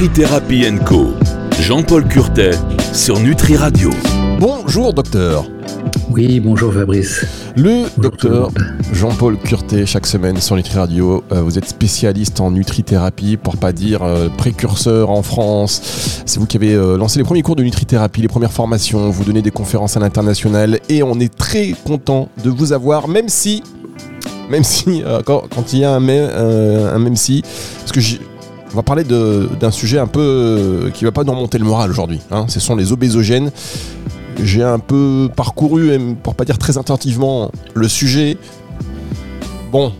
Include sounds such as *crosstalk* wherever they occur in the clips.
Nutri-Thérapie Co. Jean-Paul Curtet sur Nutri Radio. Bonjour docteur. Oui, bonjour Fabrice. Le docteur Jean-Paul Curtet, chaque semaine sur Nutri Radio. Euh, vous êtes spécialiste en nutrithérapie, pour pas dire euh, précurseur en France. C'est vous qui avez euh, lancé les premiers cours de nutrithérapie, les premières formations. Vous donnez des conférences à l'international et on est très content de vous avoir, même si, même si, quand, il y a un même, un même si, parce que on va parler d'un sujet un peu qui va pas nous remonter le moral aujourd'hui. Hein. Ce sont les obésogènes j'ai un peu parcouru, pour pas dire très attentivement, le sujet. Bon,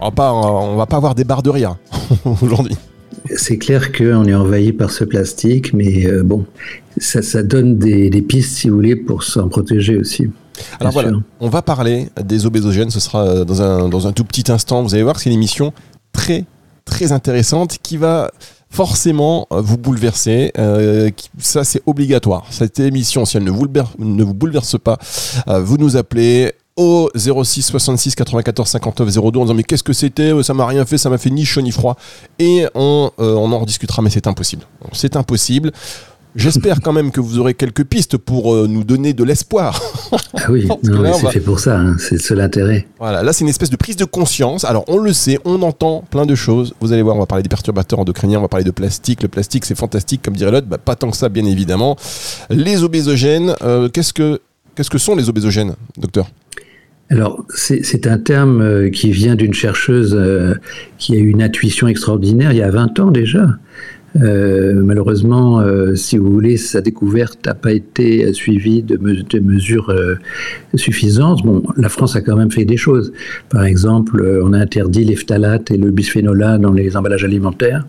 on va pas, on va pas avoir des barres de rire *laughs* aujourd'hui. C'est clair qu'on est envahi par ce plastique, mais euh, bon, ça, donne des, pistes, si vous voulez, pour s'en protéger aussi. Alors voilà, on va parler des obésogènes, ce sera dans un, dans un tout petit instant. Vous allez voir, c'est une émission très, très intéressante qui va forcément euh, vous bouleverser. Euh, ça, c'est obligatoire. Cette émission, si elle ne vous, ne vous bouleverse pas, euh, vous nous appelez au 06 66 94 59 02 en disant mais qu'est-ce que c'était? Ça m'a rien fait ça m'a fait ni chaud ni froid et on, on en rediscutera mais c'est impossible c'est impossible J'espère quand même que vous aurez quelques pistes pour euh, nous donner de l'espoir. Ah oui, *laughs* c'est fait pour ça, hein. c'est seul intérêt. Voilà, là c'est une espèce de prise de conscience. Alors on le sait, on entend plein de choses. Vous allez voir, on va parler des perturbateurs endocriniens, on va parler de plastique. Le plastique c'est fantastique, comme dirait l'autre, bah, pas tant que ça bien évidemment. Les obésogènes, euh, qu'est-ce que qu'est-ce que sont les obésogènes, docteur? Alors, c'est un terme euh, qui vient d'une chercheuse qui a eu une intuition extraordinaire il y a 20 ans déjà. Euh, malheureusement, euh, si vous voulez, sa découverte n'a pas été suivie de, mesures euh, suffisantes. Bon, la France a quand même fait des choses. Par exemple, on a interdit les phtalates et le bisphénol dans les emballages alimentaires.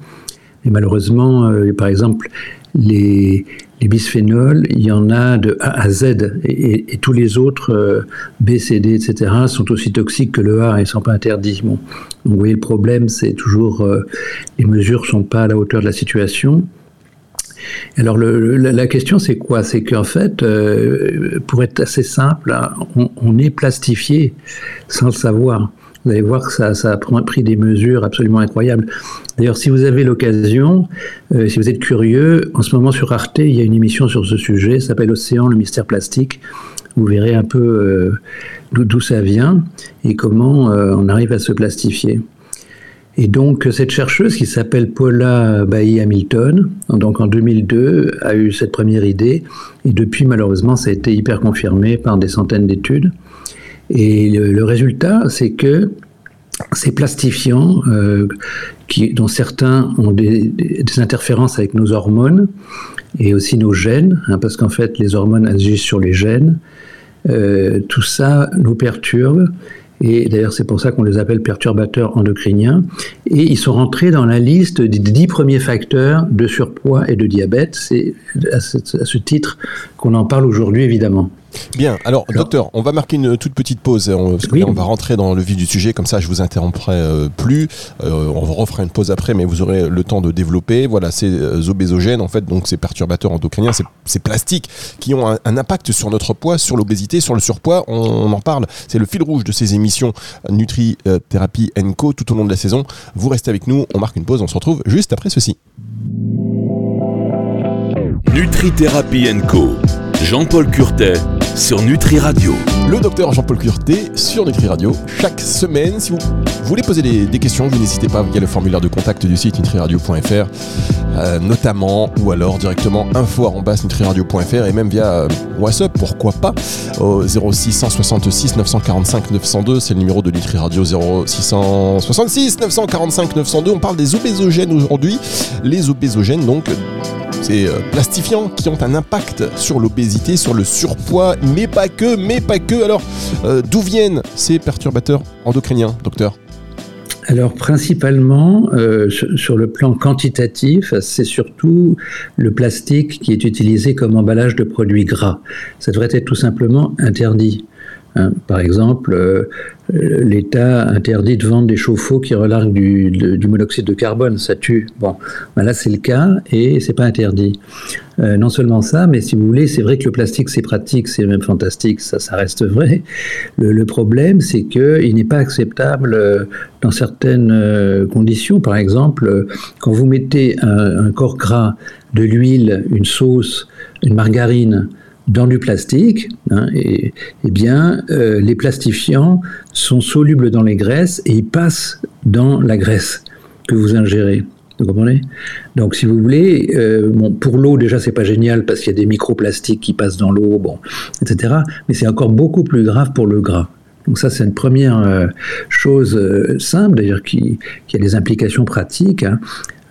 Et malheureusement, par exemple, les, bisphénols, il y en a de A à Z, et, tous les autres, euh, B, C, D, etc., sont aussi toxiques que le A et ne sont pas interdits. Bon. Vous voyez, le problème, c'est toujours, euh, les mesures ne sont pas à la hauteur de la situation. Alors la, question, c'est quoi? C'est qu'en fait, euh, pour être assez simple, on, on est plastifié sans le savoir. Vous allez voir que ça, a pris des mesures absolument incroyables. D'ailleurs, si vous avez l'occasion, euh, si vous êtes curieux, en ce moment sur Arte, il y a une émission sur ce sujet, ça s'appelle Océan, le mystère plastique. Vous verrez un peu euh, d'où ça vient et comment euh, on arrive à se plastifier. Et donc, cette chercheuse qui s'appelle Paula Bailly Hamilton, donc en 2002, a eu cette première idée. Et depuis, malheureusement, ça a été hyper confirmé par des centaines d'études. Et le, résultat, c'est que ces plastifiants, euh, dont certains ont des, interférences avec nos hormones et aussi nos gènes, hein, parce qu'en fait les hormones agissent sur les gènes, euh, tout ça nous perturbe. Et d'ailleurs, c'est pour ça qu'on les appelle perturbateurs endocriniens. Et ils sont rentrés dans la liste des dix premiers facteurs de surpoids et de diabète. C'est à ce titre qu'on en parle aujourd'hui, évidemment. Bien, alors, docteur, on va marquer une toute petite pause, on, on va rentrer dans le vif du sujet, comme ça je vous interromprai euh, plus, euh, on refera une pause après, mais vous aurez le temps de développer. Voilà, ces euh, obésogènes, en fait, donc ces perturbateurs endocriniens, ces, plastiques qui ont un, impact sur notre poids, sur l'obésité, sur le surpoids, on, en parle, c'est le fil rouge de ces émissions Nutri Thérapie Co tout au long de la saison. Vous restez avec nous, on marque une pause, on se retrouve juste après ceci. Nutri Thérapie Co Jean-Paul Curtet sur Nutri Radio. Le docteur Jean-Paul Curtet sur Nutri Radio chaque semaine. Si vous voulez poser des, questions, n'hésitez pas via le formulaire de contact du site nutriradio.fr euh, notamment ou alors directement info@nutriradio.fr et même via euh, WhatsApp, pourquoi pas au 0666 945 902, c'est le numéro de Nutri Radio 0666 945 902. On parle des obésogènes aujourd'hui. Les obésogènes donc ces euh, plastifiants qui ont un impact sur l'obésité, sur le surpoids, mais pas que, mais pas que. Alors, euh, d'où viennent ces perturbateurs endocriniens, docteur? Alors principalement, euh, sur le plan quantitatif, c'est surtout le plastique qui est utilisé comme emballage de produits gras. Ça devrait être tout simplement interdit. Hein. Par exemple, euh, l'État interdit de vendre des chauffe-eau qui relarguent du, monoxyde de carbone, ça tue. Bon, ben là c'est le cas et c'est pas interdit. Euh, non seulement ça, mais si vous voulez, c'est vrai que le plastique c'est pratique, c'est même fantastique, ça, ça reste vrai. Le, problème, c'est qu'il n'est pas acceptable euh, dans certaines conditions. Par exemple, quand vous mettez un, un corps gras, de l'huile, une sauce, une margarine dans du plastique, hein, et, eh bien, euh, les plastifiants sont solubles dans les graisses et ils passent dans la graisse que vous ingérez. Vous comprenez? Donc, si vous voulez, euh, bon, pour l'eau, déjà, c'est pas génial parce qu'il y a des microplastiques qui passent dans l'eau, bon, etc. Mais c'est encore beaucoup plus grave pour le gras. Donc ça, c'est une première euh, chose simple, d'ailleurs, qui, a des implications pratiques. Hein.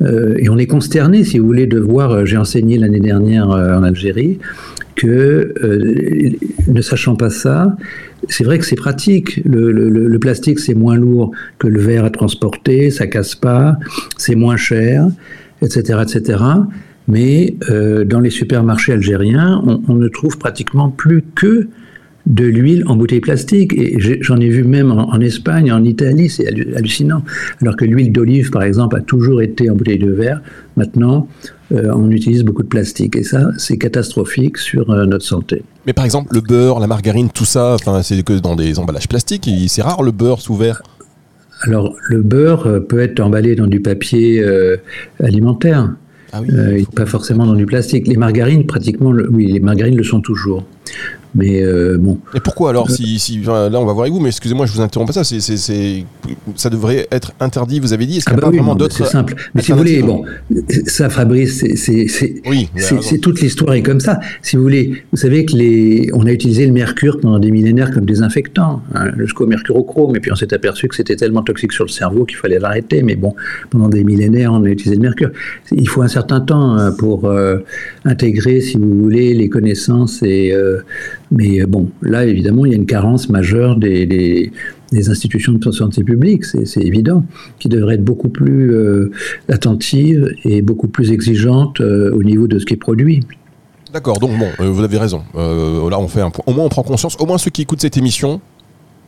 Et on est consterné, si vous voulez, de voir, j'ai enseigné l'année dernière en Algérie, que, euh, ne sachant pas ça, c'est vrai que c'est pratique. Le, plastique, c'est moins lourd que le verre à transporter, ça casse pas, c'est moins cher, etc., etc. Mais euh, dans les supermarchés algériens, on, ne trouve pratiquement plus que de l'huile en bouteille plastique. Et j'en ai vu même en, Espagne, en Italie, c'est hallucinant. Alors que l'huile d'olive, par exemple, a toujours été en bouteille de verre. Maintenant, euh, on utilise beaucoup de plastique. Et ça, c'est catastrophique sur euh, notre santé. Mais par exemple, le beurre, la margarine, tout ça, c'est que dans des emballages plastiques. C'est rare le beurre sous verre. Alors, le beurre euh, peut être emballé dans du papier alimentaire. Ah oui, pas forcément dans du plastique. Les margarines, pratiquement, oui, les margarines le sont toujours. Mais euh, bon. Et pourquoi alors si, si, Là, on va voir avec vous, mais excusez-moi, je vous interromps pas ça. Ça devrait être interdit, vous avez dit. Est-ce qu'il n'y a ah bah pas vraiment d'autres. C'est simple. Mais si vous voulez, bon, ça, Fabrice, c'est, oui, c'est, toute l'histoire est comme ça. Si vous voulez, vous savez que les, on a utilisé le mercure pendant des millénaires comme désinfectant, hein, jusqu'au mercurochrome, et puis on s'est aperçu que c'était tellement toxique sur le cerveau qu'il fallait l'arrêter. Mais bon, pendant des millénaires, on a utilisé le mercure. Il faut un certain temps hein, pour euh, intégrer, si vous voulez, les connaissances et euh, mais euh, bon, là, évidemment, il y a une carence majeure des, institutions de santé publique, c'est évident, qui devraient être beaucoup plus euh, attentives et beaucoup plus exigeantes euh, au niveau de ce qui est produit. D'accord, donc bon, vous avez raison. là, on fait un point. Au moins, on prend conscience. Au moins, ceux qui écoutent cette émission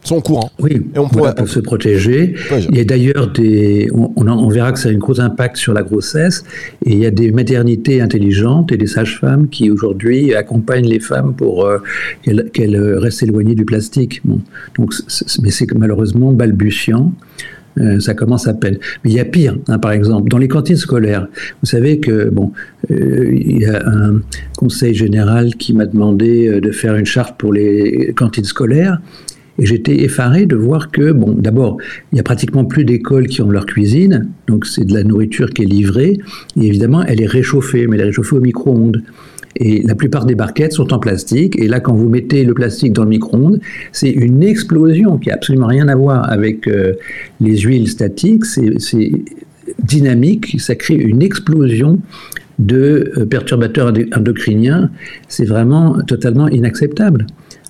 sont au courant. Oui, et on pour se protéger. il y a d'ailleurs des. On, on, verra que ça a un gros impact sur la grossesse. Et il y a des maternités intelligentes et des sages-femmes qui aujourd'hui accompagnent les femmes pour euh, qu'elles restent éloignées du plastique. Donc, mais c'est malheureusement balbutiant. Euh, ça commence à peine. Mais il y a pire, hein, par exemple, dans les cantines scolaires. Vous savez que bon, euh, il y a un conseil général qui m'a demandé de faire une charte pour les cantines scolaires. Et j'étais effaré de voir que, bon, d'abord, il n'y a pratiquement plus d'écoles qui ont leur cuisine, donc c'est de la nourriture qui est livrée, et évidemment, elle est réchauffée, mais elle est réchauffée au micro-ondes. Et la plupart des barquettes sont en plastique. Et là, quand vous mettez le plastique dans le micro-ondes, c'est une explosion qui n'a absolument rien à voir avec euh, les huiles statiques. C'est dynamique, ça crée une explosion de euh, perturbateurs endocriniens. C'est vraiment totalement inacceptable.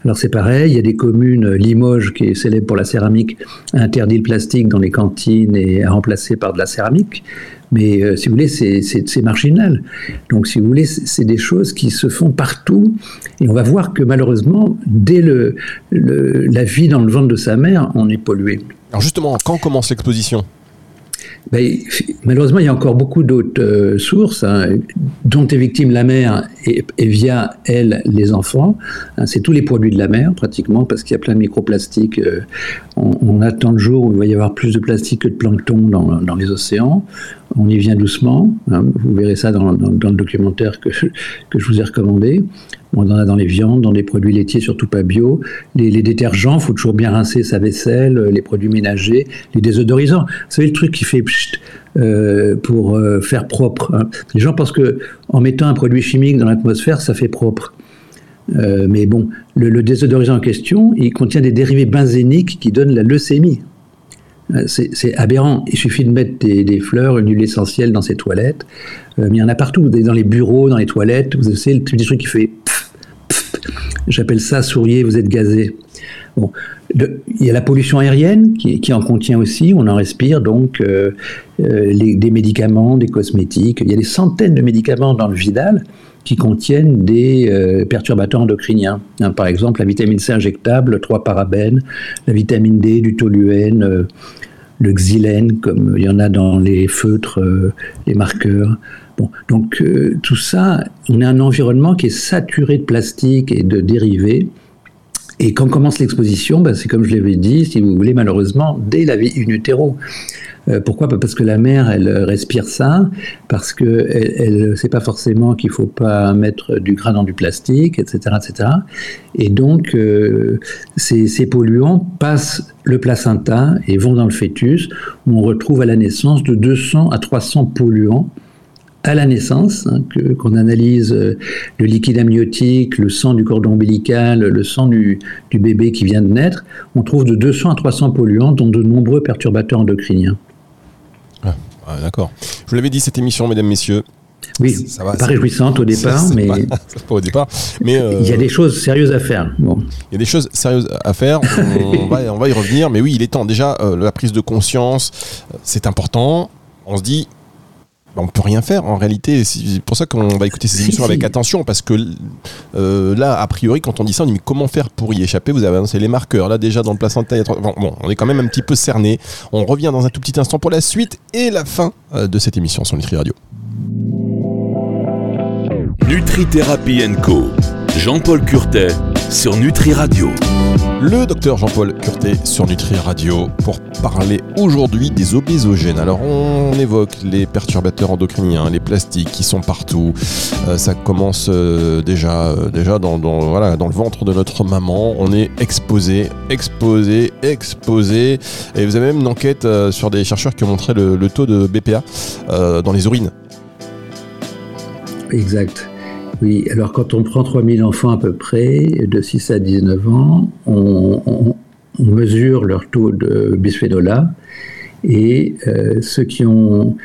Alors c'est pareil, il y a des communes, Limoges, qui est célèbre pour la céramique, interdit le plastique dans les cantines et a remplacé par de la céramique. Mais euh, si vous voulez, c'est marginal. Donc si vous voulez, c'est des choses qui se font partout. Et on va voir que malheureusement, dès le, la vie dans le ventre de sa mère, on est pollué. Alors justement, quand commence l'exposition? Malheureusement, il y a encore beaucoup d'autres euh, sources hein, dont est victime la mère et, via elle les enfants. Hein, c'est tous les produits de la mer pratiquement parce qu'il y a plein de microplastiques. Euh, on, attend le jour où il va y avoir plus de plastique que de plancton dans les océans. On y vient doucement. Hein, vous verrez ça dans, le documentaire que, que je vous ai recommandé. On en a dans les viandes, dans les produits laitiers, surtout pas bio. Les, détergents, il faut toujours bien rincer sa vaisselle, les produits ménagers, les désodorisants. Vous savez, le truc qui fait euh, pour euh, faire propre. Hein. Les gens pensent que en mettant un produit chimique dans l'atmosphère, ça fait propre. Euh, mais bon, le, désodorisant en question, il contient des dérivés benzéniques qui donnent la leucémie. C'est aberrant. Il suffit de mettre des, fleurs, une huile essentielle dans ses toilettes. mais il y en a partout, dans les bureaux, dans les toilettes. Vous savez, le petit truc qui fait J'appelle ça souriez, vous êtes gazé. Bon, il y a la pollution aérienne qui, en contient aussi, on en respire donc euh, euh, des médicaments, des cosmétiques. Il y a des centaines de médicaments dans le Vidal contiennent des perturbateurs endocriniens. Hein, par exemple, la vitamine C injectable, 3 parabènes, la vitamine D, du toluène, le xylène, comme il y en a dans les feutres, les marqueurs. Donc tout ça, on a un environnement qui est saturé de plastique et de dérivés. Et quand commence l'exposition, ben, c'est comme je l'avais dit, si vous voulez, malheureusement, dès la vie in utero. Euh, pourquoi? Bah, Parce que la mère, elle respire ça, parce que elle, sait pas forcément qu'il faut pas mettre du gras dans du plastique, etc., etc. Et donc, euh, ces, polluants passent le placenta et vont dans le fœtus, où on retrouve à la naissance de 200 à 300 polluants à la naissance, hein, qu'on analyse euh, le liquide amniotique, le sang du cordon ombilical, le sang du, bébé qui vient de naître, on trouve de 200 à 300 polluants, dont de nombreux perturbateurs endocriniens. Ah, ah, d'accord. Je vous l'avais dit, cette émission, mesdames, messieurs, oui, ça va, pas réjouissante au départ, mais *laughs* pas, au départ, mais il y a euh, des choses sérieuses à faire. Bon. Il y a des choses sérieuses à faire. *laughs* On, va, on va y revenir, mais oui, il est temps. Déjà, euh, la prise de conscience, c'est important. On se dit, on peut rien faire en réalité. C'est pour ça qu'on va écouter ces émissions avec attention parce que euh, là, a priori, quand on dit ça, on dit mais comment faire pour y échapper? Vous avez annoncé les marqueurs. Là, déjà dans le placenta, bon, bon, on est quand même un petit peu cerné. On revient dans un tout petit instant pour la suite et la fin euh, de cette émission sur Nutri Radio. Nutri Thérapie Co. Jean-Paul Curtet sur Nutri Radio. Le docteur Jean-Paul Curté sur Nutri Radio pour parler aujourd'hui des obésogènes. Alors on évoque les perturbateurs endocriniens, les plastiques qui sont partout. Euh, ça commence euh, déjà, euh, déjà dans, voilà, dans le ventre de notre maman. On est exposé, exposé, exposé. Et vous avez même une enquête sur des chercheurs qui ont montré le taux de BPA dans les urines. Exact. Oui, alors quand on prend 3000 enfants à peu près, de 6 à 19 ans, on, mesure leur taux de bisphénol A, et euh, ceux qui ont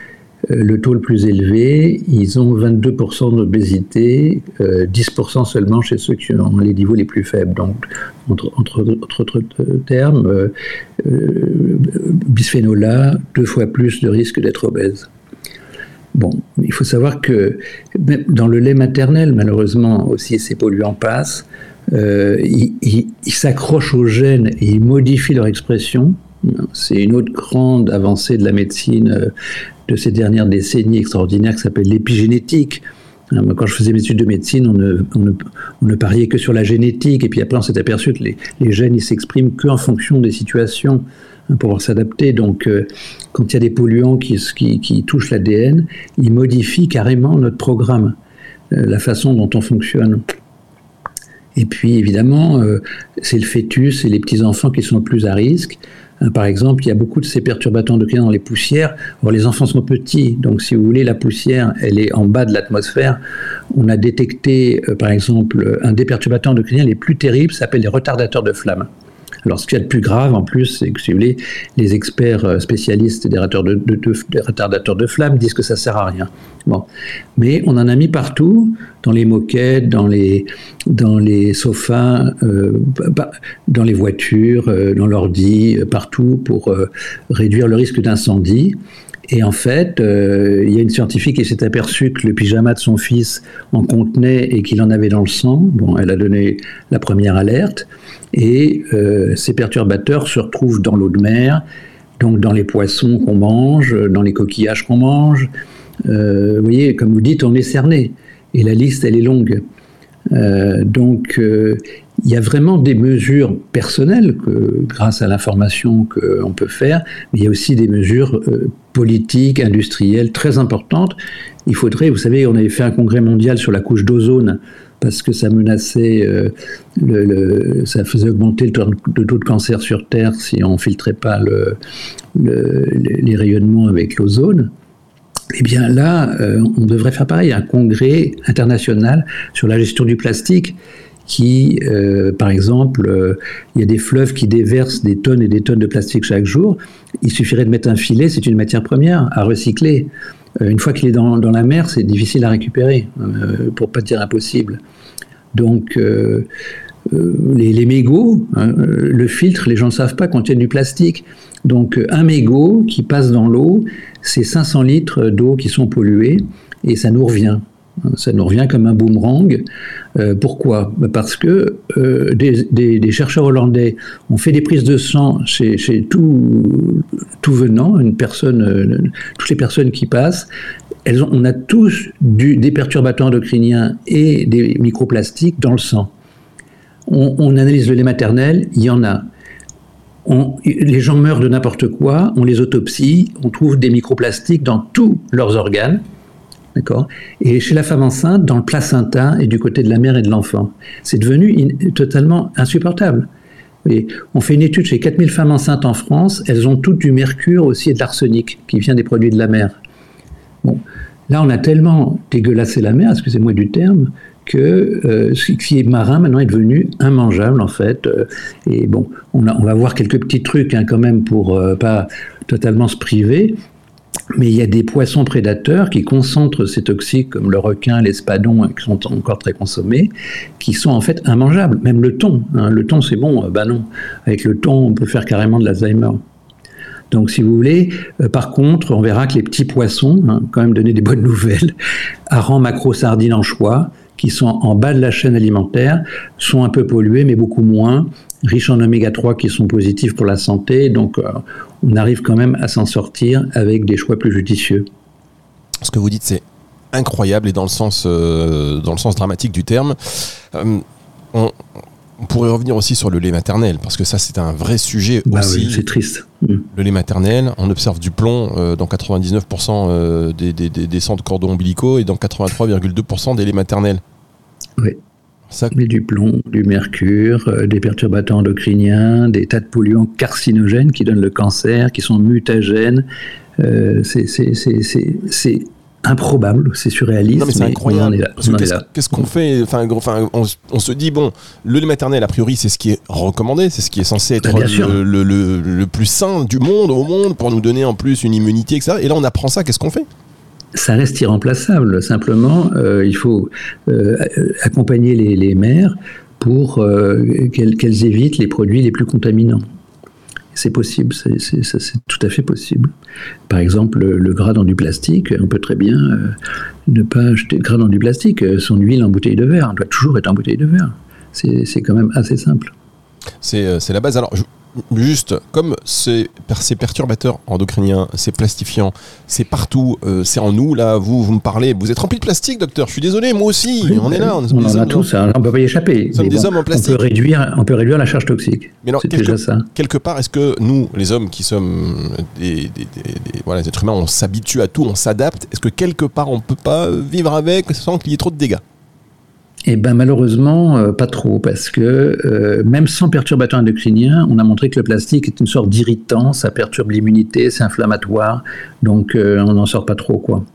euh, le taux le plus élevé, ils ont 22% d'obésité, 10% euh, seulement chez ceux qui ont les niveaux les plus faibles. Donc, entre, entre, autres termes, bisphénol A, deux fois plus de risque d'être obèse. Bon, il faut savoir que dans le lait maternel, malheureusement aussi, ces polluants passent. Euh, ils, s'accrochent aux gènes et ils modifient leur expression. C'est une autre grande avancée de la médecine euh, de ces dernières décennies extraordinaires qui s'appelle l'épigénétique. Hein, quand je faisais mes études de médecine, on ne, pariait que sur la génétique, et puis après on s'est aperçu que les, les gènes ils s'expriment qu'en fonction des situations. Hein, pour s'adapter. Donc, euh, quand il y a des polluants qui, touchent l'ADN, ils modifient carrément notre programme, euh, la façon dont on fonctionne. Et puis, évidemment, euh, c'est le fœtus et les petits-enfants qui sont le plus à risque. Par exemple, il y a beaucoup de ces perturbateurs endocriniens dans les poussières. Les enfants sont petits, donc si vous voulez, la poussière, elle est en bas de l'atmosphère. On a détecté, par exemple, un des perturbateurs endocriniens les plus terribles s'appelle les retardateurs de flamme. Alors, ce qui est le plus grave, en plus, c'est que, si vous voulez, les experts euh, spécialistes des, retardateurs de, flammes disent que ça sert à rien. Mais on en a mis partout, dans les moquettes, dans les, dans les sofas, euh, dans les voitures, euh, dans l'ordi, partout, pour réduire le risque d'incendie. Et en fait, il y a une scientifique qui s'est aperçue que le pyjama de son fils en contenait et qu'il en avait dans le sang. Bon, elle a donné la première alerte. Et euh, ces perturbateurs se retrouvent dans l'eau de mer, donc dans les poissons qu'on mange, dans les coquillages qu'on mange. Euh, vous voyez, comme vous dites, on est cerné. Et la liste, elle est longue. Euh, donc, il y a vraiment des mesures personnelles grâce à l'information qu'on peut faire, mais il y a aussi des mesures politiques, industrielles très importantes. Il faudrait, vous savez, on avait fait un congrès mondial sur la couche d'ozone parce que ça menaçait, euh, le, ça faisait augmenter le taux, de cancer sur Terre si on filtrait pas le, les rayonnements avec l'ozone. Eh bien là, euh, on devrait faire pareil, un congrès international sur la gestion du plastique qui, euh, par exemple, il y a des fleuves qui déversent des tonnes et des tonnes de plastique chaque jour. Il suffirait de mettre un filet, c'est une matière première à recycler. une fois qu'il est dans, la mer, c'est difficile à récupérer, pour pas dire impossible. Donc, euh, euh, les, mégots, hein, euh, le filtre, les gens ne savent pas, contiennent du plastique. Donc, un mégot qui passe dans l'eau, c'est 500 litres d'eau qui sont pollués et ça nous revient. Ça nous revient comme un boomerang. Euh, pourquoi? Parce que euh, des, chercheurs hollandais ont fait des prises de sang chez, tout, tout, venant, une personne, euh, toutes les personnes qui passent. Elles ont, on a tous des perturbateurs endocriniens et des microplastiques dans le sang. On, analyse le lait maternel, il y en a. Les gens meurent de n'importe quoi, on les autopsie, on trouve des microplastiques dans tous leurs organes. D'accord Et chez la femme enceinte, dans le placenta et du côté de la mère et de l'enfant. C'est devenu totalement insupportable. on fait une étude chez 4000 femmes enceintes en France, elles ont toutes du mercure aussi et de l'arsenic qui vient des produits de la mer. Bon, là on a tellement dégueulassé la mer, excusez-moi du terme, que euh, ce qui est marin maintenant est devenu immangeable en fait. Euh, et bon, on, va voir quelques petits trucs hein, quand même pour euh, pas totalement se priver, mais il y a des poissons prédateurs qui concentrent ces toxiques, comme le requin, l'espadon, qui sont encore très consommés, qui sont en fait immangeables. Même le thon. Hein. Le thon, c'est bon. Ben non. Avec le thon, on peut faire carrément de l'Alzheimer. Donc, si vous voulez, euh, par contre, on verra que les petits poissons, hein, quand même donner des bonnes *laughs* nouvelles, harengs, macro, sardines, anchois, qui sont en bas de la chaîne alimentaire, sont un peu pollués, mais beaucoup moins, riches en oméga 3 qui sont positifs pour la santé. Donc, euh, on arrive quand même à s'en sortir avec des choix plus judicieux. Ce que vous dites, c'est incroyable et dans le sens, euh, dans le sens dramatique du terme. Euh, on, pourrait revenir aussi sur le lait maternel, parce que ça, c'est un vrai sujet bah aussi. c'est triste. Mm. Le lait maternel, on observe du plomb euh, dans 99% des, des, des, des, centres cordons ombilicaux et dans 83,2% des laits maternels. Oui. Ça... Mais du plomb, du mercure, euh, des perturbateurs endocriniens, des tas de polluants carcinogènes qui donnent le cancer, qui sont mutagènes. Euh, c'est improbable, c'est surréaliste. Non, mais c'est incroyable. Qu'est-ce qu'on fait? Enfin, enfin on, se dit, bon, le lait maternel, a priori, c'est ce qui est recommandé, c'est ce qui est censé être le, le, le, plus sain du monde, au monde, pour nous donner en plus une immunité, etc. Et là, on apprend ça, qu'est-ce qu'on fait? Ça reste irremplaçable. Simplement, euh, il faut euh, accompagner les, mères pour euh, qu'elles évitent les produits les plus contaminants. C'est possible, c'est tout à fait possible. Par exemple, le, gras dans du plastique, on peut très bien ne pas acheter de gras dans du plastique. Son huile en bouteille de verre, doit toujours être en bouteille de verre. C'est quand même assez simple. C'est la base. Alors, juste comme ces, ces, perturbateurs endocriniens, ces plastifiants, c'est partout, euh, c'est en nous, là, vous, vous me parlez, vous êtes rempli de plastique, docteur, je suis désolé, moi aussi, on est là. On, on en a tous, hein, on ne peut pas y échapper. des hommes en plastique. On peut, réduire, on peut réduire la charge toxique. Mais alors, quelque, déjà ça. quelque part, est-ce que nous, les hommes qui sommes des, voilà, les êtres humains, on s'habitue à tout, on s'adapte, est-ce que quelque part, on ne peut pas vivre avec sans qu'il y ait trop de dégâts? Eh ben malheureusement, euh, pas trop, parce que euh, même sans perturbateur endocrinien, on a montré que le plastique est une sorte d'irritant, ça perturbe l'immunité, c'est inflammatoire, donc euh, on n'en sort pas trop, quoi.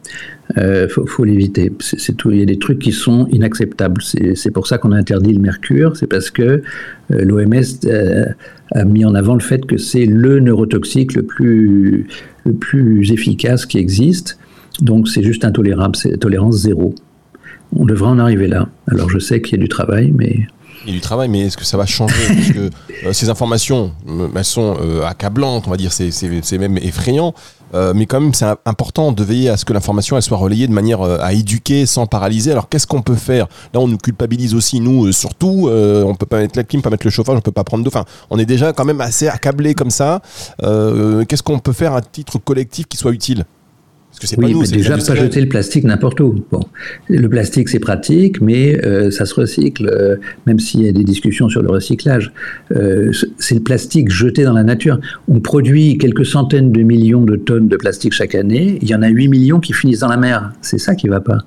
Faut, faut l'éviter. C'est tout. Il y a des trucs qui sont inacceptables. C'est pour ça qu'on a interdit le mercure. C'est parce que l'OMS a mis en avant le fait que c'est le neurotoxique le plus le plus efficace qui existe. Donc c'est juste intolérable. C'est tolérance zéro on devrait en arriver là. Alors je sais qu'il y a du travail, mais... Il y a du travail, mais est-ce que ça va changer? Parce que euh, ces informations, euh, elles sont euh, accablantes, on va dire, c'est même effrayant. mais quand même, c'est important de veiller à ce que l'information soit relayée de manière à éduquer sans paralyser. Alors, qu'est-ce qu'on peut faire? Là, on nous culpabilise aussi, nous, surtout. on peut pas mettre la clim, pas mettre le chauffage, on peut pas prendre d'eau. Enfin, on est déjà quand même assez accablé comme ça. qu'est-ce qu'on peut faire à titre collectif qui soit utile? Oui, mais déjà, pas jeter le plastique n'importe où. Bon, le plastique, c'est pratique, mais euh, ça se recycle, euh, même s'il y a des discussions sur le recyclage. Euh, c'est le plastique jeté dans la nature. On produit quelques centaines de millions de tonnes de plastique chaque année. Il y en a 8 millions qui finissent dans la mer. C'est ça qui ne va pas.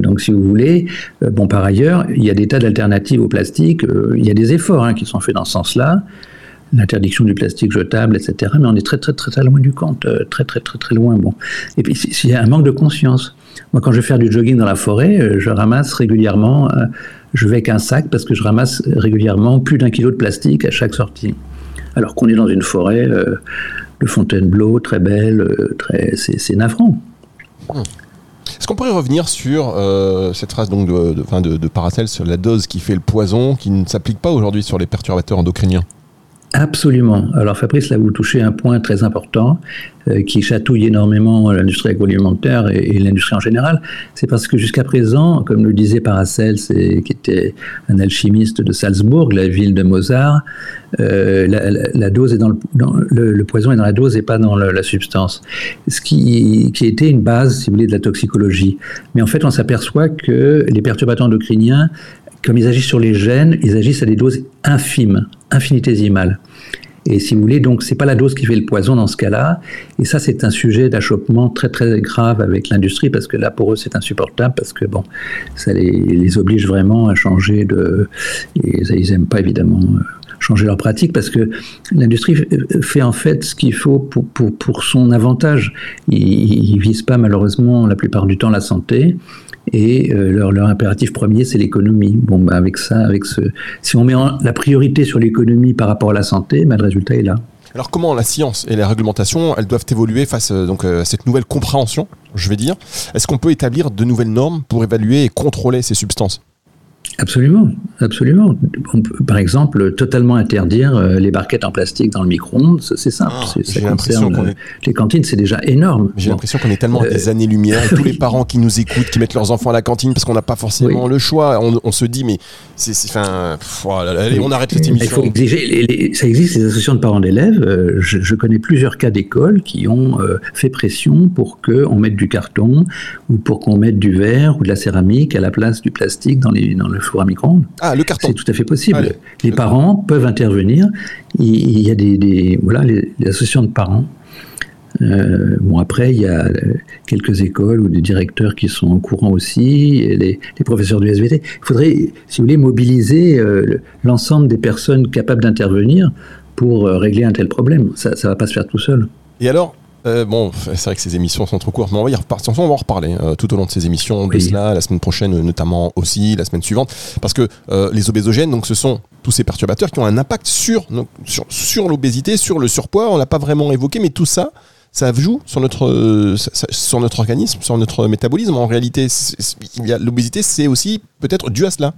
donc, si vous voulez, bon, par ailleurs, il y a des tas d'alternatives au plastique. il y a des efforts hein, qui sont faits dans ce sens-là l'interdiction du plastique jetable, etc. Mais on est très, très, très, loin du compte, euh, très, très, très, très loin. Bon. Et puis, il y a un manque de conscience. Moi, quand je vais faire du jogging dans la forêt, euh, je ramasse régulièrement, euh, je vais avec un sac parce que je ramasse régulièrement plus d'un kilo de plastique à chaque sortie. Alors qu'on est dans une forêt de Fontainebleau, très belle, très, c'est navrant. Hmm. Est-ce qu'on pourrait revenir sur cette phrase donc de, de, de, Paracel sur la dose qui fait le poison, qui ne s'applique pas aujourd'hui sur les perturbateurs endocriniens? Absolument. Alors Fabrice, là vous touchez un point très important euh, qui chatouille énormément l'industrie agroalimentaire et, l'industrie en général. C'est parce que jusqu'à présent, comme le disait Paracels, qui était un alchimiste de Salzbourg, la ville de Mozart, euh, la, dose est dans, le, poison est dans la dose et pas dans la substance. Ce qui, qui était une base, si vous voulez, de la toxicologie. Mais en fait, on s'aperçoit que les perturbateurs endocriniens comme ils agissent sur les gènes, ils agissent à des doses infimes, infinitésimales. Et si vous voulez, donc c'est pas la dose qui fait le poison dans ce cas-là. Et ça, c'est un sujet d'achoppement très très grave avec l'industrie parce que là, pour eux, c'est insupportable parce que bon, ça les, oblige vraiment à changer de. Et ils aiment pas évidemment changer leur pratique parce que l'industrie fait en fait ce qu'il faut pour, pour, pour, son avantage. Ils ne visent pas malheureusement la plupart du temps la santé et euh, leur, impératif premier, c'est l'économie. Bon, bah, avec ça, avec ce, si on met la priorité sur l'économie par rapport à la santé, bah, le résultat est là. Alors comment la science et les réglementations, elles doivent évoluer face euh, euh, à cette nouvelle compréhension, je vais dire? Est-ce qu'on peut établir de nouvelles normes pour évaluer et contrôler ces substances? Absolument, absolument. On peut, par exemple, totalement interdire euh, les barquettes en plastique dans le micro-ondes, c'est simple. Ah, ça concerne est... les cantines, c'est déjà énorme. J'ai bon. l'impression qu'on est tellement à des années-lumière. *laughs* Euh, tous les parents qui nous écoutent, qui mettent leurs enfants à la cantine parce qu'on n'a pas forcément oui. le choix. On, on, se dit, mais c'est, enfin, voilà, allez, on arrête cette émission. Il faut exiger. Les, les, ça existe les associations de parents d'élèves. Euh, je, je, connais plusieurs cas d'écoles qui ont euh, fait pression pour qu'on mette du carton ou pour qu'on mette du verre ou de la céramique à la place du plastique dans, les, dans le four à micro-ondes. Ah, le carton. C'est tout à fait possible. Allez, les parents peuvent intervenir. Il, il y a des, des voilà, les, les, associations de parents. Euh, bon, après, il y a quelques écoles ou des directeurs qui sont au courant aussi, et les, les professeurs du SVT. Il faudrait, si vous voulez, mobiliser euh, l'ensemble des personnes capables d'intervenir pour euh, régler un tel problème. Ça ne va pas se faire tout seul. Et alors, euh, bon, c'est vrai que ces émissions sont trop courtes, mais on va, y repartir, on va en reparler euh, tout au long de ces émissions, de cela, la semaine prochaine notamment aussi, la semaine suivante, parce que euh, les obésogènes, donc ce sont tous ces perturbateurs qui ont un impact sur, sur l'obésité, sur le surpoids, on l'a pas vraiment évoqué, mais tout ça, ça joue sur notre, sur notre organisme, sur notre métabolisme. En réalité, l'obésité, c'est aussi peut-être dû à cela.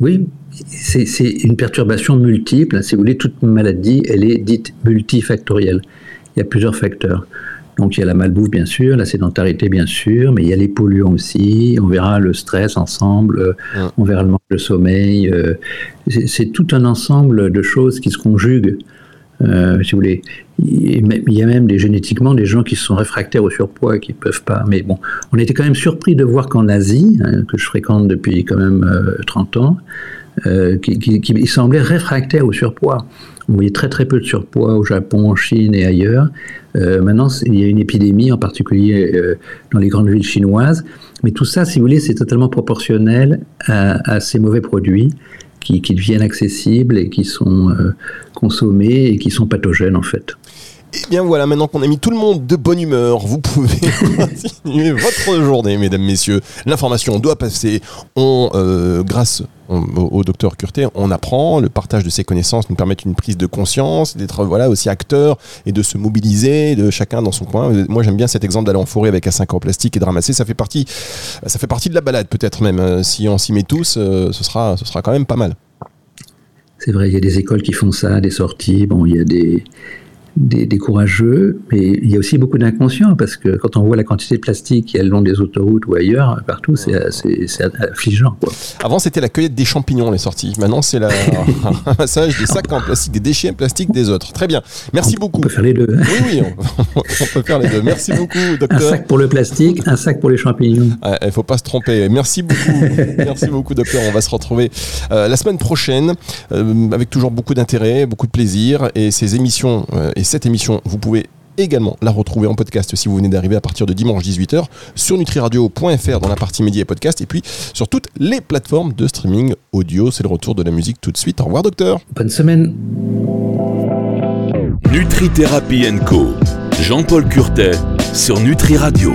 Oui, c'est une perturbation multiple. Si vous voulez, toute maladie, elle est dite multifactorielle il y a plusieurs facteurs. Donc il y a la malbouffe bien sûr, la sédentarité bien sûr, mais il y a les polluants aussi. On verra le stress ensemble, ouais. on verra le manque de sommeil. Euh, c'est tout un ensemble de choses qui se conjuguent. Euh, si vous voulez, il y a même des génétiquement des gens qui sont réfractaires au surpoids qui peuvent pas. Mais bon, on était quand même surpris de voir qu'en Asie, hein, que je fréquente depuis quand même euh, 30 ans, euh, qui, qui, qui semblait réfractaire au surpoids. On voyait très très peu de surpoids au Japon, en Chine et ailleurs. Euh, maintenant, il y a une épidémie, en particulier euh, dans les grandes villes chinoises. Mais tout ça, si vous voulez, c'est totalement proportionnel à, à, ces mauvais produits qui, qui, deviennent accessibles et qui sont euh, consommés et qui sont pathogènes en fait. Et eh bien voilà, maintenant qu'on a mis tout le monde de bonne humeur, vous pouvez *laughs* continuer votre journée, mesdames, messieurs. L'information doit passer. On, euh, grâce au, au, docteur Curté, on apprend. Le partage de ses connaissances nous permet une prise de conscience, d'être voilà aussi acteur et de se mobiliser, de chacun dans son coin. Moi, j'aime bien cet exemple d'aller en forêt avec un 5 en plastique et de ramasser. Ça fait partie, ça fait partie de la balade peut-être même. Si on s'y met tous, euh, ce sera, ce sera quand même pas mal. C'est vrai, il y a des écoles qui font ça, des sorties. Bon, il y a des des, des, courageux, mais il y a aussi beaucoup d'inconscients, parce que quand on voit la quantité de plastique qui est le long des autoroutes ou ailleurs, partout, c'est affligeant. Quoi. Avant, c'était la cueillette des champignons, les sorties. Maintenant, c'est le ramassage *laughs* des sacs en plastique, des déchets en plastique des autres. Très bien. Merci on, beaucoup. On peut faire les deux. Oui, oui, on, *laughs* on, peut faire les deux. Merci beaucoup, docteur. Un sac pour le plastique, un sac pour les champignons. Il ne faut pas se tromper. Merci beaucoup. *laughs* Merci beaucoup, docteur. On va se retrouver euh, la semaine prochaine euh, avec toujours beaucoup d'intérêt, beaucoup de plaisir et ces émissions euh, et cette émission, vous pouvez également la retrouver en podcast si vous venez d'arriver à partir de dimanche 18h sur nutriradio.fr dans la partie médias et podcast et puis sur toutes les plateformes de streaming audio. C'est le retour de la musique tout de suite. Au revoir docteur. Bonne semaine. Nutri Thérapie Co. Jean-Paul Curtet sur Nutri Radio.